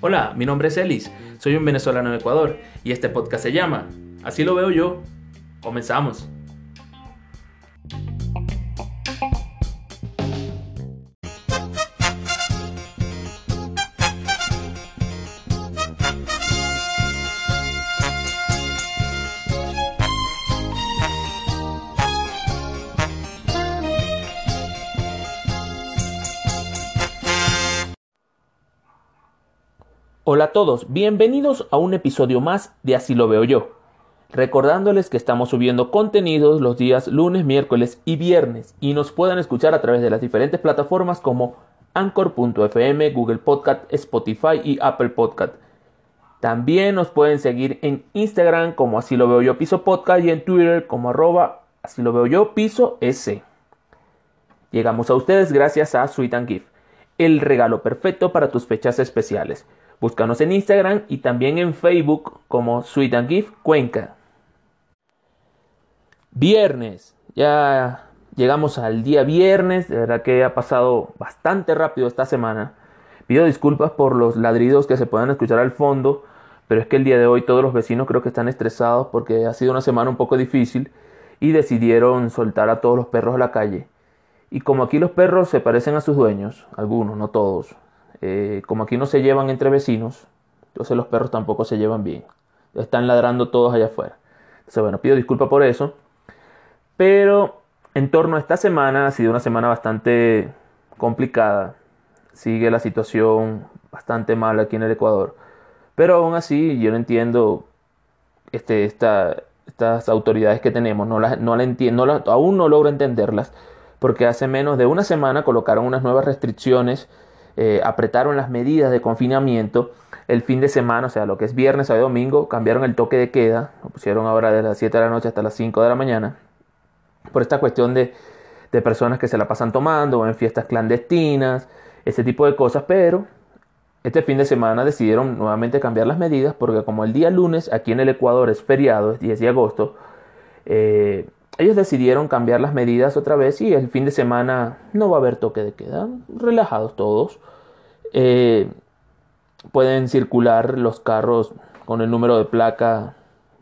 Hola, mi nombre es Elis, soy un venezolano de Ecuador y este podcast se llama Así lo veo yo. Comenzamos. Hola a todos, bienvenidos a un episodio más de Así lo veo yo. Recordándoles que estamos subiendo contenidos los días lunes, miércoles y viernes y nos pueden escuchar a través de las diferentes plataformas como Anchor.fm, Google Podcast, Spotify y Apple Podcast. También nos pueden seguir en Instagram como Así lo veo yo piso podcast y en Twitter como arroba Así lo veo yo piso S. Llegamos a ustedes gracias a Sweet and Gift, el regalo perfecto para tus fechas especiales. Búscanos en Instagram y también en Facebook como Sweet and Gift Cuenca. Viernes, ya llegamos al día viernes, de verdad que ha pasado bastante rápido esta semana. Pido disculpas por los ladridos que se puedan escuchar al fondo, pero es que el día de hoy todos los vecinos creo que están estresados porque ha sido una semana un poco difícil y decidieron soltar a todos los perros a la calle. Y como aquí los perros se parecen a sus dueños, algunos, no todos, eh, como aquí no se llevan entre vecinos, entonces los perros tampoco se llevan bien. Están ladrando todos allá afuera. Entonces, bueno, pido disculpas por eso. Pero en torno a esta semana, ha sido una semana bastante complicada. Sigue la situación bastante mal aquí en el Ecuador. Pero aún así, yo no entiendo este, estas autoridades que tenemos. No las, no la aún no logro entenderlas. Porque hace menos de una semana colocaron unas nuevas restricciones eh, apretaron las medidas de confinamiento el fin de semana, o sea, lo que es viernes, sábado domingo, cambiaron el toque de queda, lo pusieron ahora de las 7 de la noche hasta las 5 de la mañana, por esta cuestión de, de personas que se la pasan tomando o en fiestas clandestinas, ese tipo de cosas, pero este fin de semana decidieron nuevamente cambiar las medidas porque como el día lunes aquí en el Ecuador es feriado, es 10 de agosto, eh, ellos decidieron cambiar las medidas otra vez y el fin de semana no va a haber toque de queda, relajados todos. Eh, pueden circular los carros con el número de placa,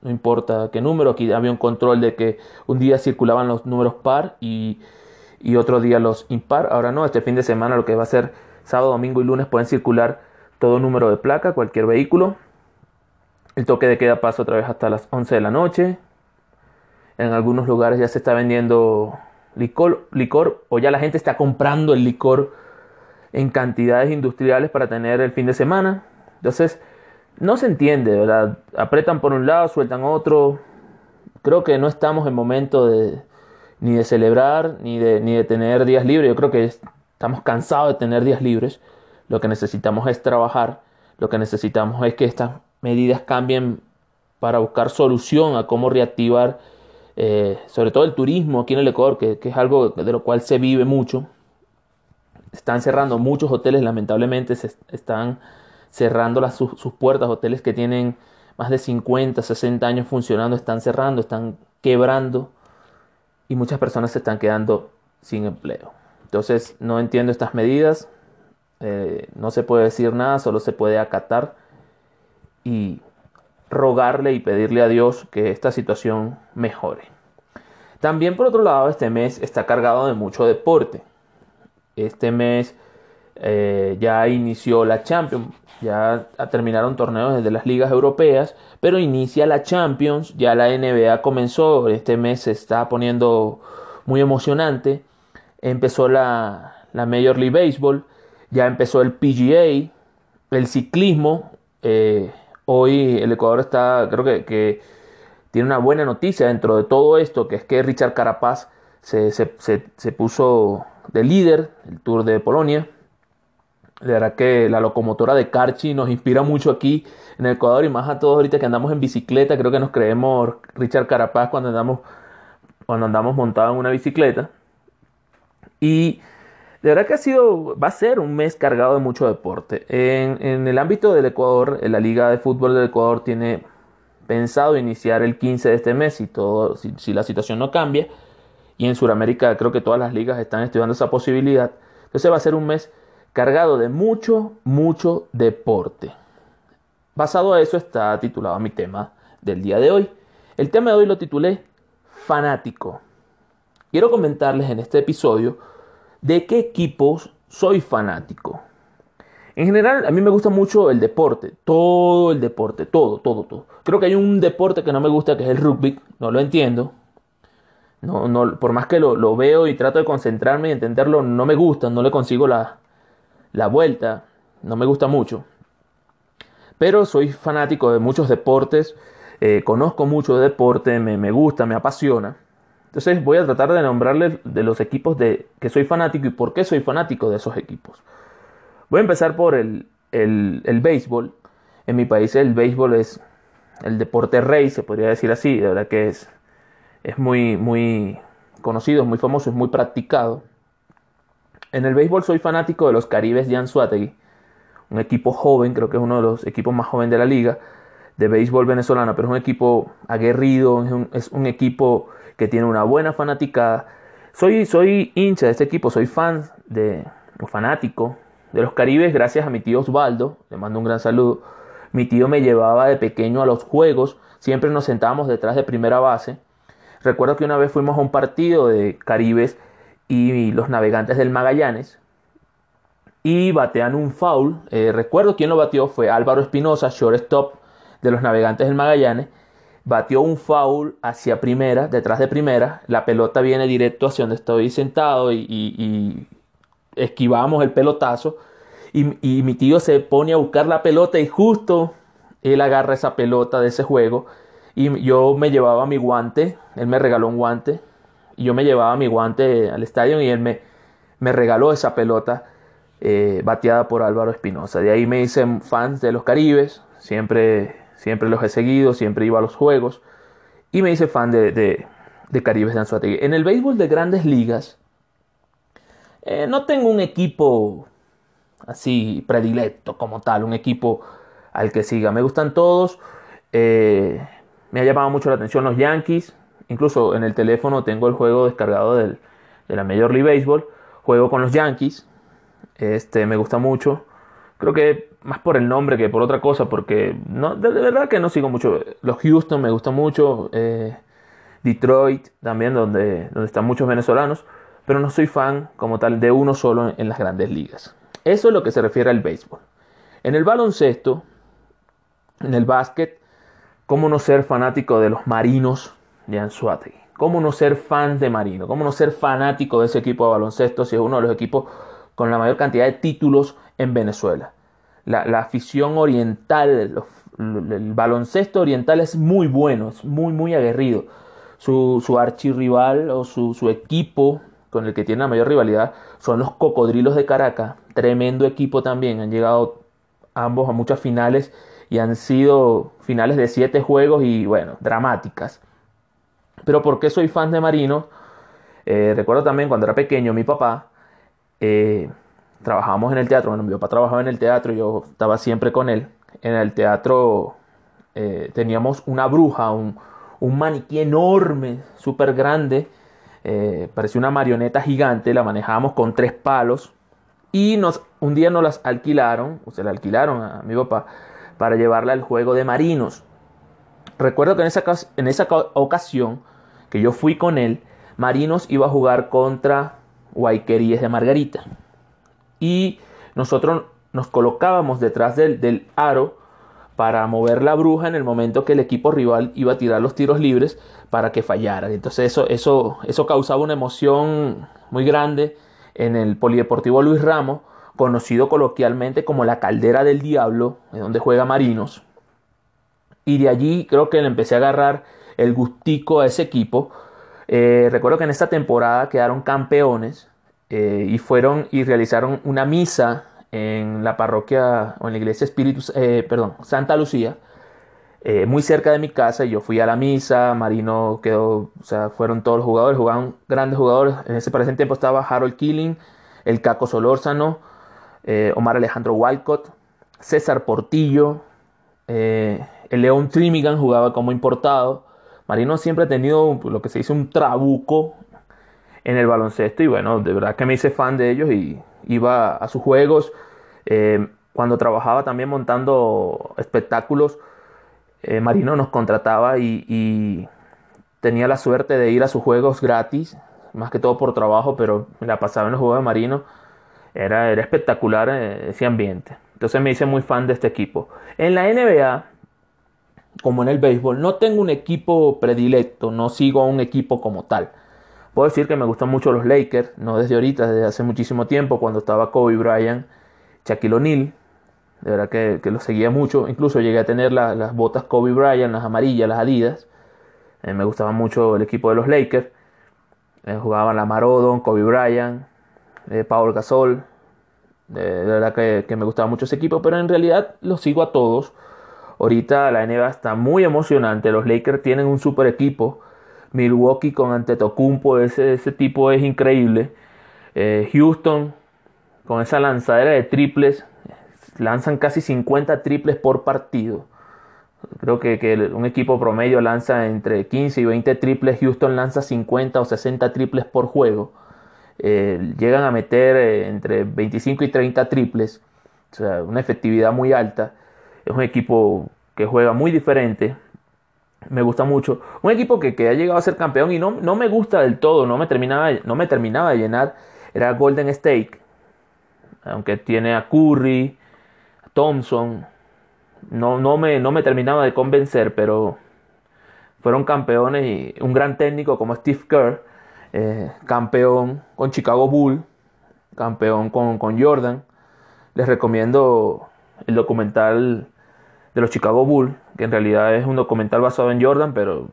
no importa qué número, aquí había un control de que un día circulaban los números par y, y otro día los impar, ahora no, este fin de semana lo que va a ser sábado, domingo y lunes pueden circular todo número de placa, cualquier vehículo. El toque de queda pasa otra vez hasta las 11 de la noche, en algunos lugares ya se está vendiendo licor, licor o ya la gente está comprando el licor en cantidades industriales para tener el fin de semana. Entonces, no se entiende, ¿verdad? Apretan por un lado, sueltan otro. Creo que no estamos en momento de ni de celebrar ni de, ni de tener días libres. Yo creo que estamos cansados de tener días libres. Lo que necesitamos es trabajar. Lo que necesitamos es que estas medidas cambien para buscar solución a cómo reactivar eh, sobre todo el turismo aquí en el Ecuador, que, es algo de lo cual se vive mucho. Están cerrando muchos hoteles, lamentablemente se están cerrando las, sus, puertas, hoteles que tienen más de 50, 60 años funcionando, están cerrando, están quebrando y muchas personas se están quedando sin empleo. Entonces no entiendo estas medidas, eh, no se puede decir nada, solo se puede acatar y rogarle y pedirle a Dios que esta situación mejore. También por otro lado, este mes está cargado de mucho deporte. Este mes eh, ya inició la Champions, ya terminaron torneos desde las ligas europeas, pero inicia la Champions, ya la NBA comenzó, este mes se está poniendo muy emocionante. Empezó la, la Major League Baseball, ya empezó el PGA, el ciclismo. Eh, Hoy el Ecuador está, creo que, tiene una buena noticia dentro de todo esto, que es que Richard Carapaz se, puso de líder el Tour de Polonia. De verdad que la locomotora de Carchi nos inspira mucho aquí en el Ecuador y más a todos ahorita que andamos en bicicleta. Creo que nos creemos Richard Carapaz cuando andamos, cuando andamos montados en una bicicleta. Y de verdad que ha sido, va a ser un mes cargado de mucho deporte. En, el ámbito del Ecuador, la Liga de Fútbol del Ecuador tiene pensado iniciar el 15 de este mes, y todo, si, la situación no cambia. y en Sudamérica creo que todas las ligas están estudiando esa posibilidad. Entonces va a ser un mes cargado de mucho, mucho deporte. Basado a eso está titulado mi tema del día de hoy. El tema de hoy lo titulé Fanático. Quiero comentarles en este episodio de qué equipos soy fanático. En general, a mí me gusta mucho el deporte, todo el deporte, todo, todo, todo. Creo que hay un deporte que no me gusta, que es el rugby, no lo entiendo. No, no, por más que lo, veo y trato de concentrarme y entenderlo, no me gusta, no le consigo la, la vuelta, no me gusta mucho. Pero soy fanático de muchos deportes, eh, conozco mucho de deporte, me, me, gusta, me apasiona. Entonces voy a tratar de nombrarles de los equipos de que soy fanático y por qué soy fanático de esos equipos. Voy a empezar por el, el, el béisbol. En mi país el béisbol es el deporte rey, se podría decir así, de verdad que es, es muy, muy conocido, es muy famoso, es muy practicado. En el béisbol soy fanático de los Caribes de Anzuategui, un equipo joven, creo que es uno de los equipos más jóvenes de la liga de béisbol venezolano, pero es un equipo aguerrido, es un equipo que tiene una buena fanaticada. Soy, soy hincha de este equipo, soy fan de, o fanático de los Caribes gracias a mi tío Osvaldo, le mando un gran saludo. Mi tío me llevaba de pequeño a los juegos, siempre nos sentábamos detrás de primera base. Recuerdo que una vez fuimos a un partido de Caribes y los navegantes del Magallanes y batean un foul. Eh, recuerdo quién lo batió, fue Álvaro Espinosa, shortstop de los navegantes del Magallanes. Batió un foul hacia primera, detrás de primera. La pelota viene directo hacia donde estoy sentado y, esquivamos el pelotazo. Y, mi tío se pone a buscar la pelota y justo él agarra esa pelota de ese juego. Y yo me llevaba mi guante, él me regaló un guante y yo me llevaba mi guante al estadio y él me, regaló esa pelota eh, bateada por Álvaro Espinosa. De ahí me hice fans de los Caribes, siempre, siempre los he seguido, siempre iba a los juegos y me hice fan de, de, Caribes de Anzuategui. En el béisbol de grandes ligas eh, no tengo un equipo así predilecto como tal, un equipo al que siga. Me gustan todos. Eh, me ha llamado mucho la atención los Yankees, Incluso en el teléfono tengo el juego descargado del, de la Major League Baseball. Juego con los Yankees. Este, me gusta mucho. Creo que más por el nombre que por otra cosa, porque no, de, verdad que no sigo mucho. Los Houston me gustan mucho. Eh, Detroit también, donde, donde están muchos venezolanos. Pero no soy fan como tal de uno solo en las grandes ligas. Eso es lo que se refiere al béisbol. En el baloncesto, en el básquet, ¿cómo no ser fanático de los marinos de Anzuategui. ¿Cómo no ser fan de Marino? ¿Cómo no ser fanático de ese equipo de baloncesto si es uno de los equipos con la mayor cantidad de títulos en Venezuela? La, afición oriental, el baloncesto oriental es muy bueno, es muy, muy aguerrido. Su, su archirrival o su, su equipo con el que tiene la mayor rivalidad son los Cocodrilos de Caracas. Tremendo equipo también. Han llegado ambos a muchas finales y han sido finales de siete juegos y bueno, dramáticas. Pero ¿por qué soy fan de Marino? Eh, recuerdo también cuando era pequeño, mi papá, eh, trabajábamos en el teatro, bueno, mi papá trabajaba en el teatro, yo estaba siempre con él. En el teatro eh, teníamos una bruja, un, maniquí enorme, súper grande, parecía una marioneta gigante, la manejábamos con tres palos y un día nos las alquilaron, o se la alquilaron a mi papá, para llevarla al juego de marinos. Recuerdo que en esa, en esa ocasión que yo fui con él, Marinos iba a jugar contra Guayqueríes de Margarita. Y nosotros nos colocábamos detrás del, del, aro para mover la bruja en el momento que el equipo rival iba a tirar los tiros libres para que fallara. Entonces eso, eso, eso causaba una emoción muy grande en el Polideportivo Luis Ramos, conocido coloquialmente como la caldera del diablo, donde juega Marinos. Y de allí creo que le empecé a agarrar el gustico a ese equipo. Eh, recuerdo que en esta temporada quedaron campeones eh, y fueron y realizaron una misa en la parroquia o en la iglesia Espíritu, eh, perdón, Santa Lucía, muy cerca de mi casa. Y yo fui a la misa, Marino quedó, o sea, fueron todos los jugadores, jugaban grandes jugadores. En ese presente tiempo estaba Harold Killing, el Caco Solórzano, Omar Alejandro Walcott, César Portillo, el León Trimigan jugaba como importado. Marino siempre ha tenido lo que se dice un trabuco en el baloncesto y bueno, de verdad que me hice fan de ellos y iba a sus juegos. Eh, cuando trabajaba también montando espectáculos, eh, Marino nos contrataba y, tenía la suerte de ir a sus juegos gratis, más que todo por trabajo, pero me la pasaba en los juegos de Marino. Era, era espectacular eh, ese ambiente. Entonces me hice muy fan de este equipo. En la NBA, como en el béisbol, no tengo un equipo predilecto, no sigo a un equipo como tal. Puedo decir que me gustan mucho los Lakers, no desde ahorita, desde hace muchísimo tiempo, cuando estaba Kobe Bryant, Shaquille O'Neal. De verdad que, que los seguía mucho. Incluso llegué a tener las botas Kobe Bryant, las amarillas, las Adidas. Eh, me gustaba mucho el equipo de los Lakers. Eh, jugaban la Marodon, Kobe Bryant, eh, Paul Gasol. de verdad que, que me gustaba mucho ese equipo, pero en realidad los sigo a todos. Ahorita la NBA está muy emocionante. Los Lakers tienen un super equipo. Milwaukee con Antetokounmpo, ese, ese tipo es increíble. Eh, Houston con esa lanzadera de triples, lanzan casi 50 triples por partido. Creo que, un equipo promedio lanza entre 15 y 20 triples, Houston lanza 50 o 60 triples por juego. Eh, llegan a meter eh, entre 25 y 30 triples, o sea, una efectividad muy alta. Es un equipo que juega muy diferente me gusta mucho. Un equipo que, ha llegado a ser campeón y no, no, me gusta del todo, no me, terminaba, no me terminaba de llenar, era Golden State. Aunque tiene a Curry, Thompson, no, no, me, no me terminaba de convencer, pero fueron campeones y un gran técnico como Steve Kerr, eh, campeón con Chicago Bull, campeón con, con Jordan. Les recomiendo el documental de los Chicago Bulls, que en realidad es un documental basado en Jordan, pero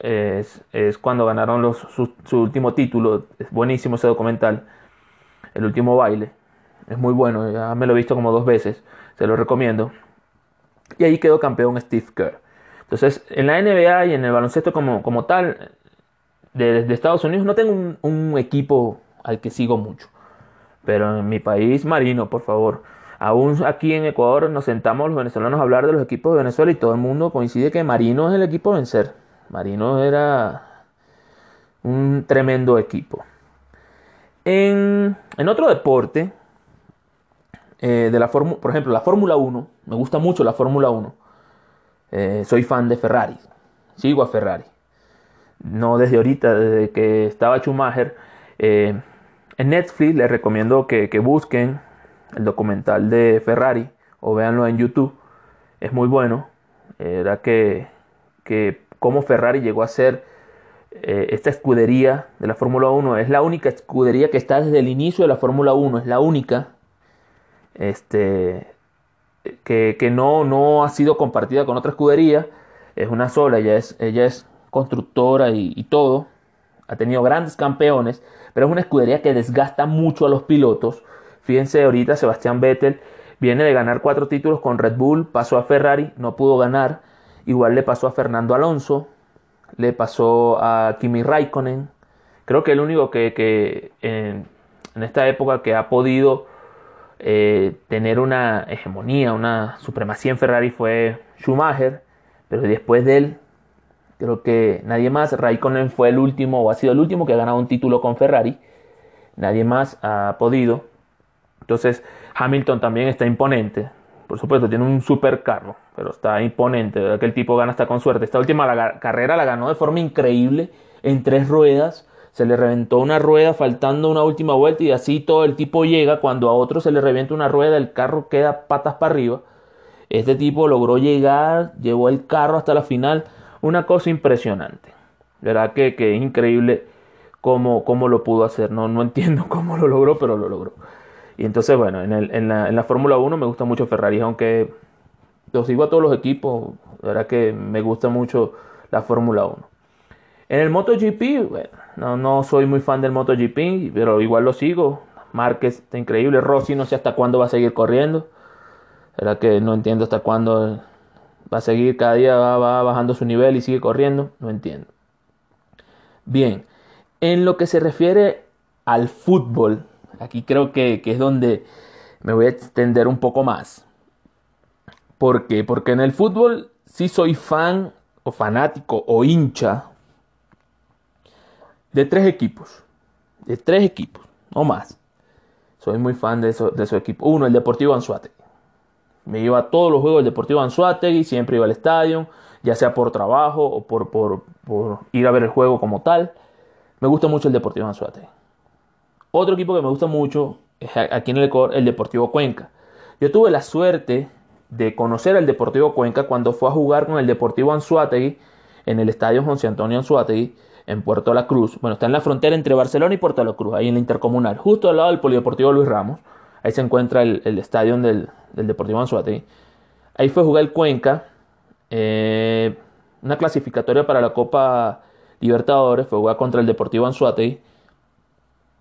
es, cuando ganaron los, su, último título. Es buenísimo ese documental, el último baile. Es muy bueno, ya me lo he visto como dos veces, se lo recomiendo. Y ahí quedó campeón Steve Kerr. Entonces, en la NBA y en el baloncesto como, como tal, de, Estados Unidos, no tengo un equipo al que sigo mucho. Pero en mi país, Marino, por favor. Aún aquí en Ecuador nos sentamos los venezolanos a hablar de los equipos de Venezuela y todo el mundo coincide que Marino es el equipo a vencer. Marino era un tremendo equipo. En, otro deporte, eh, de la por ejemplo, la Fórmula 1, me gusta mucho la Fórmula 1. Eh, soy fan de Ferrari, sigo a Ferrari. No desde ahorita, desde que estaba Schumacher. Eh, en Netflix les recomiendo que, que busquen el documental de Ferrari, o véanlo en YouTube, es muy bueno. Era que, que cómo Ferrari llegó a ser eh, esta escudería de la Fórmula 1. Es la única escudería que está desde el inicio de la Fórmula 1, es la única este, que, que, no, no ha sido compartida con otra escudería. Es una sola, ella es, ella es constructora y, y todo. Ha tenido grandes campeones, pero es una escudería que desgasta mucho a los pilotos Fíjense ahorita, Sebastián Vettel viene de ganar cuatro títulos con Red Bull, pasó a Ferrari, no pudo ganar. Igual le pasó a Fernando Alonso, le pasó a Kimi Raikkonen. Creo que el único que, en, esta época que ha podido eh, tener una hegemonía, una supremacía en Ferrari fue Schumacher, pero después de él, creo que nadie más. Raikkonen fue el último o ha sido el último que ha ganado un título con Ferrari. Nadie más ha podido. Entonces Hamilton también está imponente. Por supuesto, tiene un super carro, pero está imponente. Que el tipo gana hasta con suerte. Esta última carrera la ganó de forma increíble en tres ruedas. Se le reventó una rueda faltando una última vuelta y así todo el tipo llega. Cuando a otro se le revienta una rueda, el carro queda patas para arriba. Este tipo logró llegar, llevó el carro hasta la final. Una cosa impresionante. ¿Verdad que, que es increíble cómo, cómo, lo pudo hacer? No, no entiendo cómo lo logró, pero lo logró. Y entonces, bueno, en, la, Fórmula 1 me gusta mucho Ferrari, aunque lo sigo a todos los equipos, la verdad que me gusta mucho la Fórmula 1. En el MotoGP, bueno, no, soy muy fan del MotoGP, pero igual lo sigo. Márquez está increíble, Rossi no sé hasta cuándo va a seguir corriendo. La verdad que no entiendo hasta cuándo va a seguir, cada día va bajando su nivel y sigue corriendo, no entiendo. Bien, en lo que se refiere al fútbol, Aquí creo que, es donde me voy a extender un poco más. ¿Por qué? Porque en el fútbol sí soy fan o fanático o hincha de tres equipos. de tres equipos, no más. Soy muy fan de, eso, de esos equipos. Uno, el Deportivo Anzuategui. Me iba a todos los juegos del Deportivo Anzuategui, siempre iba al estadio, ya sea por trabajo o por, por, por ir a ver el juego como tal. Me gusta mucho el Deportivo Anzuategui. Otro equipo que me gusta mucho es aquí en el Ecuador, el Deportivo Cuenca. Yo tuve la suerte de conocer al Deportivo Cuenca cuando fue a jugar con el Deportivo Anzuategui en el estadio José Antonio Anzuategui en Puerto La Cruz. Bueno, está en la frontera entre Barcelona y Puerto La Cruz, ahí en la intercomunal, justo al lado del Polideportivo Luis Ramos. Ahí se encuentra el, estadio del, Deportivo Anzuategui. Ahí fue a jugar el Cuenca, eh, una clasificatoria para la Copa Libertadores, fue a jugar contra el Deportivo Anzuategui.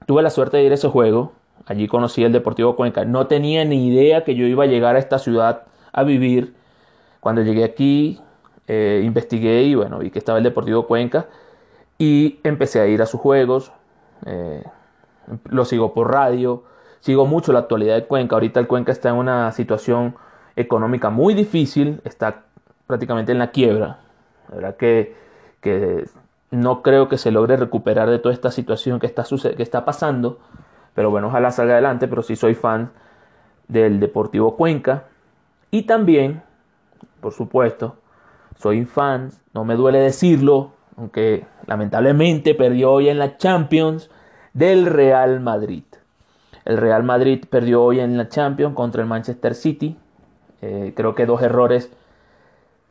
Tuve la suerte de ir a ese juego, allí conocí el Deportivo Cuenca. No tenía ni idea que yo iba a llegar a esta ciudad a vivir. Cuando llegué aquí, eh, investigué y bueno, vi que estaba el Deportivo Cuenca y empecé a ir a sus juegos. Eh, lo sigo por radio, sigo mucho la actualidad de Cuenca. Ahorita el Cuenca está en una situación económica muy difícil, está prácticamente en la quiebra. La verdad que, que no creo que se logre recuperar de toda esta situación que está, que está pasando. Pero bueno, ojalá salga adelante, pero sí soy fan del Deportivo Cuenca. Y también, por supuesto, soy fan, no me duele decirlo, aunque lamentablemente perdió hoy en la Champions del Real Madrid. El Real Madrid perdió hoy en la Champions contra el Manchester City. Eh, creo que dos errores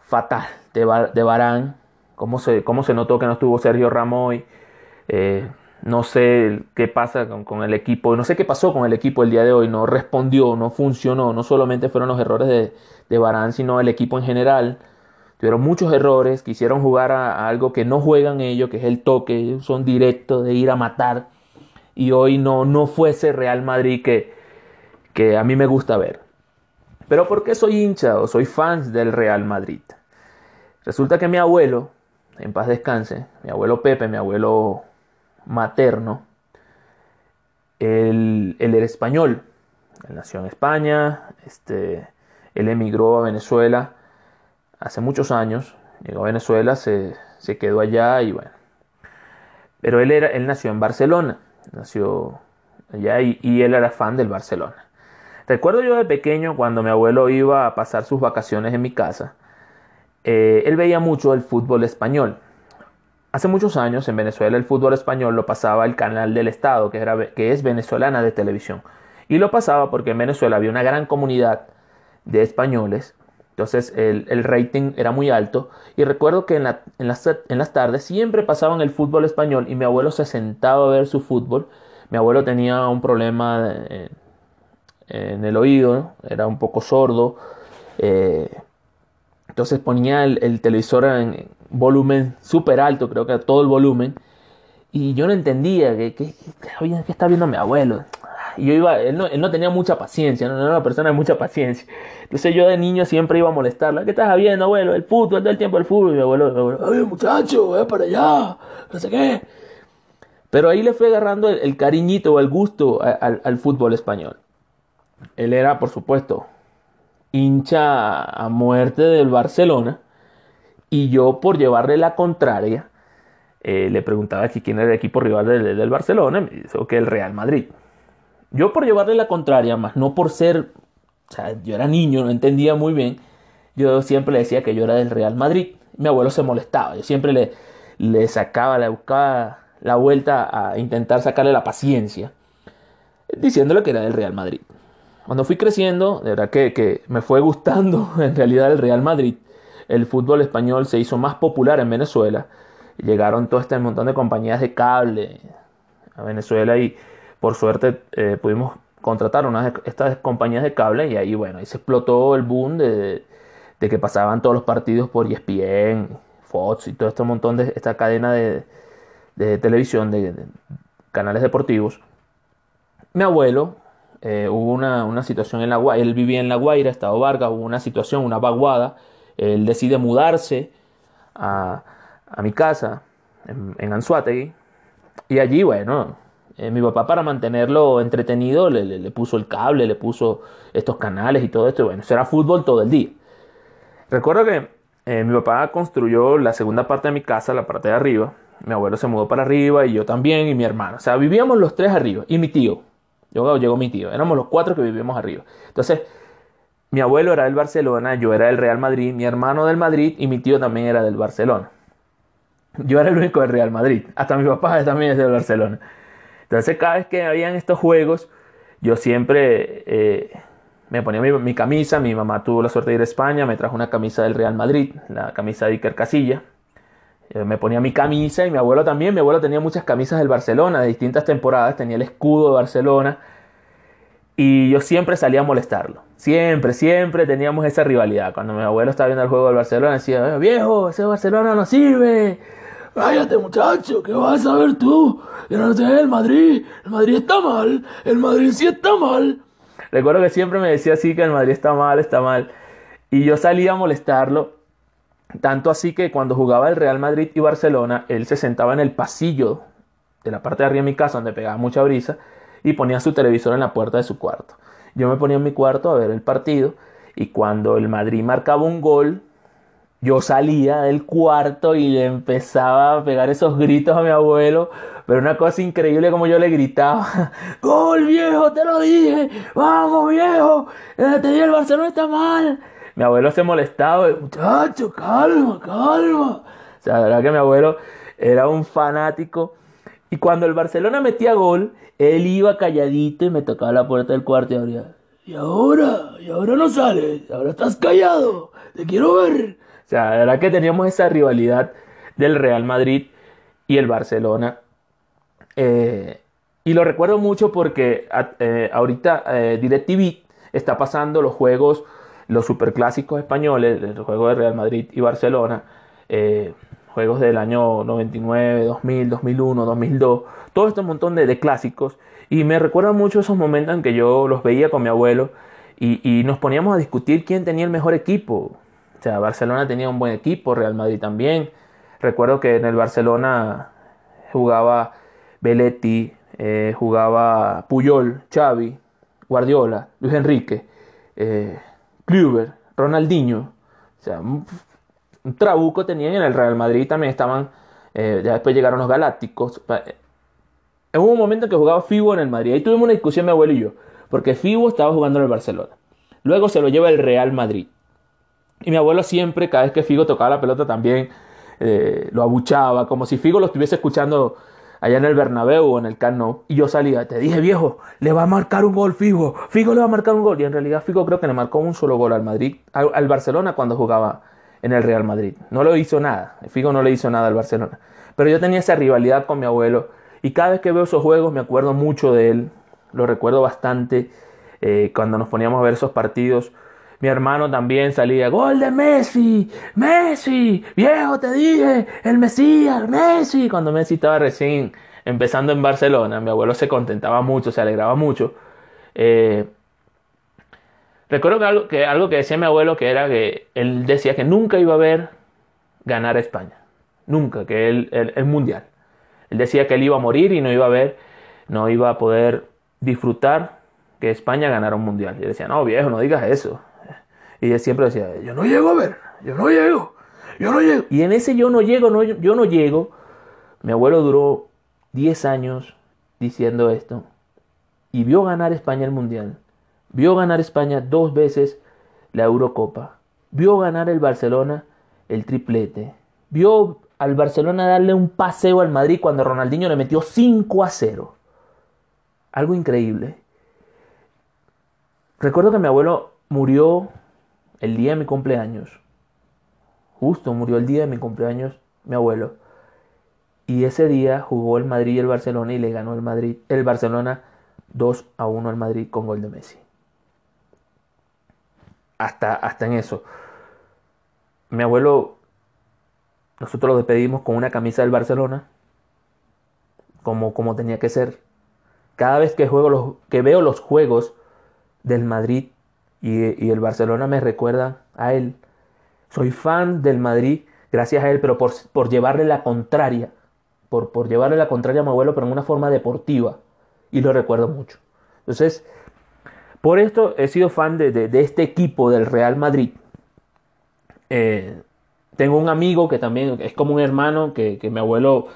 fatal de, de Barán. ¿Cómo se, ¿Cómo se notó que no estuvo Sergio Ramos hoy? Eh, no sé qué pasa con, el equipo, no sé qué pasó con el equipo el día de hoy, no respondió, no funcionó, no solamente fueron los errores de, de Barán, sino el equipo en general. Tuvieron muchos errores, quisieron jugar a, algo que no juegan ellos, que es el toque, son directos de ir a matar. Y hoy no, no fue ese Real Madrid que, que a mí me gusta ver. Pero ¿por qué soy hincha o soy fan del Real Madrid? Resulta que mi abuelo, en paz descanse, mi abuelo Pepe, mi abuelo materno, él, él era español. Él nació en España, este, él emigró a Venezuela hace muchos años. Llegó a Venezuela, se, quedó allá y bueno. Pero él, era, él nació en Barcelona, nació allá y, él era fan del Barcelona. Recuerdo yo de pequeño cuando mi abuelo iba a pasar sus vacaciones en mi casa, eh, él veía mucho el fútbol español. Hace muchos años en Venezuela el fútbol español lo pasaba el canal del Estado, que, era, que es venezolana de televisión. Y lo pasaba porque en Venezuela había una gran comunidad de españoles entonces el, rating era muy alto. Y recuerdo que en, las, tardes siempre pasaban el fútbol español y mi abuelo se sentaba a ver su fútbol. Mi abuelo tenía un problema en el oído, era un poco sordo. Eh, entonces ponía el, televisor en volumen súper alto, creo que a todo el volumen. Y yo no entendía qué que, está viendo mi abuelo. Y yo iba, él no, tenía mucha paciencia, no, era una persona de mucha paciencia. Entonces yo de niño siempre iba a molestarla. ¿Qué estás viendo, abuelo? El fútbol, todo el tiempo el fútbol. Y mi abuelo, abuelo ¡ay, muchacho, ve para allá! No sé qué. Pero ahí le fue agarrando el, cariñito o el gusto al fútbol español. Él era, por supuesto, hincha a muerte del Barcelona. Y yo, por llevarle la contraria, eh, le preguntaba quién era el equipo rival del, del Barcelona. Y me dijo que el Real Madrid. Yo por llevarle la contraria, más no por ser, yo era niño, no entendía muy bien, yo siempre le decía que yo era del Real Madrid. Mi abuelo se molestaba, yo siempre le, le sacaba, le buscaba la vuelta a intentar sacarle la paciencia, diciéndole que era del Real Madrid. Cuando fui creciendo, de verdad que, que me fue gustando en realidad el Real Madrid. El fútbol español se hizo más popular en Venezuela. Llegaron todo este montón de compañías de cable a Venezuela y, por suerte eh, pudimos contratar una de estas compañías de cable y ahí bueno, ahí se explotó el boom de, que pasaban todos los partidos por ESPN, Fox y todo este montón de esta cadena de, televisión, de, canales deportivos. Mi abuelo, eh, hubo una, situación en La Guaira, él vivía en La Guaira, Estado Vargas, hubo una situación, una vaguada, él decide mudarse a, mi casa en, en Anzuategui y allí, bueno, eh, mi papá para mantenerlo entretenido le, puso el cable, le puso estos canales y todo esto. Y bueno, eso era fútbol todo el día. Recuerdo que eh, mi papá construyó la segunda parte de mi casa, la parte de arriba. mi abuelo se mudó para arriba y yo también y mi hermano. O sea, vivíamos los tres arriba y mi tío. Luego llegó mi tío. Éramos los cuatro que vivíamos arriba. Entonces, mi abuelo era del Barcelona, yo era del Real Madrid, mi hermano del Madrid y mi tío también era del Barcelona. Yo era el único del Real Madrid. Hasta mi papá también es del Barcelona. Entonces, cada vez que habían estos juegos, yo siempre eh, me ponía mi, camisa. Mi mamá tuvo la suerte de ir a España, me trajo una camisa del Real Madrid, la camisa de Iker Casilla. Eh, me ponía mi camisa y mi abuelo también. Mi abuelo tenía muchas camisas del Barcelona de distintas temporadas, tenía el escudo de Barcelona. Y yo siempre salía a molestarlo. Siempre, siempre teníamos esa rivalidad. Cuando mi abuelo estaba viendo el juego del Barcelona, decía, eh, viejo, ese Barcelona no sirve. Váyate muchacho, ¿qué vas a ver tú? Yo no sé, el Madrid, el Madrid está mal, el Madrid sí está mal. Recuerdo que siempre me decía así que el Madrid está mal, está mal. Y yo salía a molestarlo tanto así que cuando jugaba el Real Madrid y Barcelona, él se sentaba en el pasillo de la parte de arriba de mi casa donde pegaba mucha brisa y ponía su televisor en la puerta de su cuarto. Yo me ponía en mi cuarto a ver el partido y cuando el Madrid marcaba un gol, yo salía del cuarto y le empezaba a pegar esos gritos a mi abuelo, pero una cosa increíble como yo le gritaba, ¡Gol viejo, te lo dije! ¡Vamos viejo! Eh, te dije el Barcelona está mal. Mi abuelo se molestaba, muchacho, calma, calma. O sea, la verdad que mi abuelo era un fanático. Y cuando el Barcelona metía gol, él iba calladito y me tocaba la puerta del cuarto y abría. Y ahora, y ahora no sales, ahora estás callado, te quiero ver. O sea, la verdad que teníamos esa rivalidad del Real Madrid y el Barcelona. Eh, y lo recuerdo mucho porque eh, ahorita eh, DirecTV está pasando los juegos los superclásicos españoles, el juego de Real Madrid y Barcelona, eh, juegos del año 99, 2000, 2001, 2002, todo este montón de, clásicos. Y me recuerda mucho esos momentos en que yo los veía con mi abuelo y, nos poníamos a discutir quién tenía el mejor equipo. O sea, Barcelona tenía un buen equipo, Real Madrid también. Recuerdo que en el Barcelona jugaba Belletti, eh, jugaba Puyol, Xavi, Guardiola, Luis Enrique. Eh, Kluber, Ronaldinho, o sea, un, trabuco tenían en el Real Madrid también estaban, eh, ya después llegaron los Galácticos. Eh, hubo un momento en que jugaba Figo en el Madrid, ahí tuvimos una discusión mi abuelo y yo, porque Figo estaba jugando en el Barcelona. Luego se lo lleva el Real Madrid. Y mi abuelo siempre, cada vez que Figo tocaba la pelota también, eh, lo abuchaba, como si Figo lo estuviese escuchando allá en el Bernabéu o en el Camp y yo salía, te dije viejo, le va a marcar un gol Figo, Figo le va a marcar un gol. Y en realidad Figo creo que le marcó un solo gol al Madrid, al, Barcelona cuando jugaba en el Real Madrid, no lo hizo nada, Figo no le hizo nada al Barcelona, pero yo tenía esa rivalidad con mi abuelo y cada vez que veo esos juegos me acuerdo mucho de él, lo recuerdo bastante eh, cuando nos poníamos a ver esos partidos. Mi hermano también salía, gol de Messi, Messi, viejo, te dije, el Mesías, Messi. Cuando Messi estaba recién empezando en Barcelona, mi abuelo se contentaba mucho, se alegraba mucho. Eh, recuerdo que algo, que algo que decía mi abuelo, que era que él decía que nunca iba a ver ganar a España. Nunca, que él, el mundial. Él decía que él iba a morir y no iba a ver, no iba a poder disfrutar que España ganara un mundial. Y decía, no, viejo, no digas eso. Y él siempre decía, yo no llego a ver, yo no llego, yo no llego. Y en ese yo no llego, no, yo no llego, mi abuelo duró 10 años diciendo esto y vio ganar España el Mundial. Vio ganar España dos veces la Eurocopa. Vio ganar el Barcelona el triplete. Vio al Barcelona darle un paseo al Madrid cuando Ronaldinho le metió 5 a 0. Algo increíble. Recuerdo que mi abuelo murió el día de mi cumpleaños. Justo murió el día de mi cumpleaños mi abuelo. Y ese día jugó el Madrid y el Barcelona y le ganó el Madrid, el Barcelona 2 a 1 al Madrid con gol de Messi. Hasta, hasta en eso. Mi abuelo, nosotros lo despedimos con una camisa del Barcelona, como, como tenía que ser. Cada vez que, juego los, que veo los juegos del Madrid y, el Barcelona me recuerda a él. Soy fan del Madrid gracias a él, pero por, por llevarle la contraria, por, por, llevarle la contraria a mi abuelo, pero en una forma deportiva. Y lo recuerdo mucho. Entonces, por esto he sido fan de, este equipo del Real Madrid. Eh, tengo un amigo que también es como un hermano, que, mi abuelo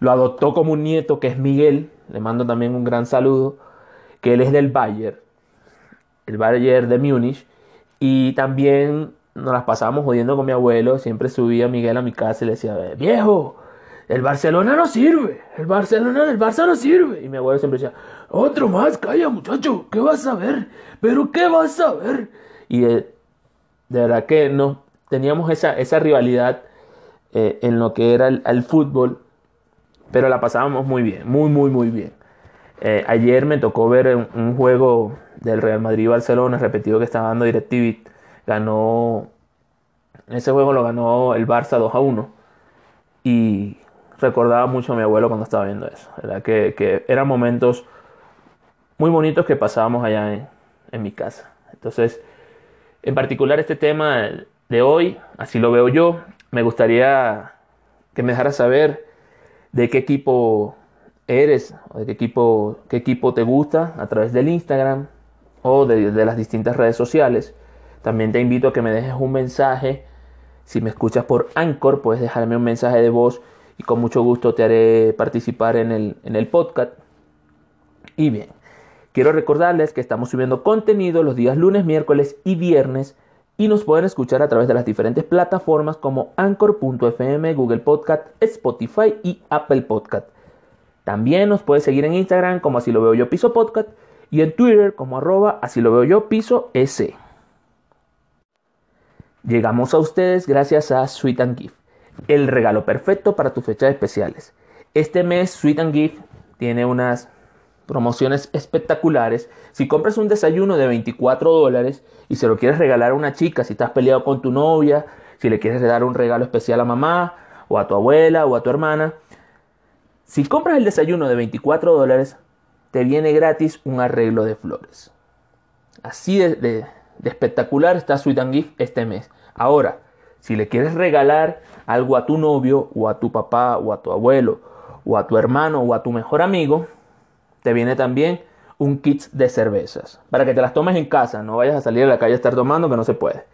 lo adoptó como un nieto, que es Miguel. Le mando también un gran saludo, que él es del Bayern, el Bayern de Múnich. Y también nos las pasábamos jodiendo con mi abuelo. Siempre subía Miguel a mi casa y le decía, viejo, el Barcelona no sirve, el Barcelona del Barça no sirve. Y mi abuelo siempre decía, otro más, calla muchacho, ¿qué vas a ver? ¿Pero qué vas a ver? Y de, verdad que no, teníamos esa, esa rivalidad eh, en lo que era el, fútbol, pero la pasábamos muy bien, muy, muy, muy bien. Eh, ayer me tocó ver un, juego del Real Madrid-Barcelona, repetido que estaba dando DirecTV. Ganó, ese juego lo ganó el Barça 2 a 1. Y recordaba mucho a mi abuelo cuando estaba viendo eso. ¿verdad? Que, que eran momentos muy bonitos que pasábamos allá en, en mi casa. Entonces, en particular este tema de hoy, así lo veo yo, me gustaría que me dejaras saber de qué equipo eres, o de qué equipo, qué equipo te gusta a través del Instagram o de, las distintas redes sociales. También te invito a que me dejes un mensaje. Si me escuchas por Anchor, puedes dejarme un mensaje de voz y con mucho gusto te haré participar en el, en el podcast. Y bien, quiero recordarles que estamos subiendo contenido los días lunes, miércoles y viernes y nos pueden escuchar a través de las diferentes plataformas como Anchor.fm, Google Podcast, Spotify y Apple Podcast. También nos puedes seguir en Instagram como así lo veo yo piso podcast y en Twitter como arroba así lo veo yo piso s. Llegamos a ustedes gracias a Sweet and Gift el regalo perfecto para tus fechas especiales. Este mes Sweet and Gift tiene unas promociones espectaculares. Si compras un desayuno de 24 dólares y se lo quieres regalar a una chica, si estás peleado con tu novia, si le quieres dar un regalo especial a mamá o a tu abuela o a tu hermana, si compras el desayuno de 24 dólares, te viene gratis un arreglo de flores. Así de, de espectacular está Sweet and Gift este mes. Ahora, si le quieres regalar algo a tu novio o a tu papá o a tu abuelo o a tu hermano o a tu mejor amigo, te viene también un kit de cervezas para que te las tomes en casa, no vayas a salir a la calle a estar tomando que no se puede.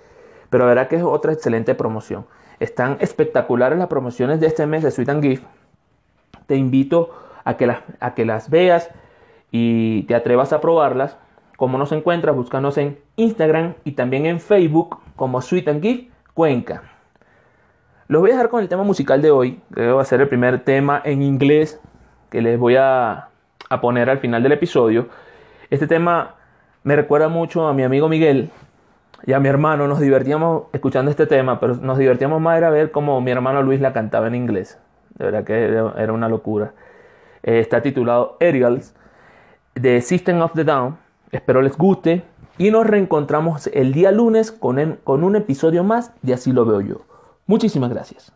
Pero verá que es otra excelente promoción. Están espectaculares las promociones de este mes de Sweet and Gift. Te invito a que a que las veas y te atrevas a probarlas. Como nos encuentras, búscanos en Instagram y también en Facebook como Sweet and Gift Cuenca. Los voy a dejar con el tema musical de hoy, que va a ser el primer tema en inglés que les voy a, poner al final del episodio. Este tema me recuerda mucho a mi amigo Miguel y a mi hermano. Nos divertíamos escuchando este tema, pero nos divertíamos más era ver cómo mi hermano Luis la cantaba en inglés. De verdad que era una locura. Eh, está titulado Aerials de System of the Down. Espero les guste y nos reencontramos el día lunes con, con un episodio más de Así lo veo yo. Muchísimas gracias.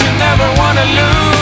you never wanna lose.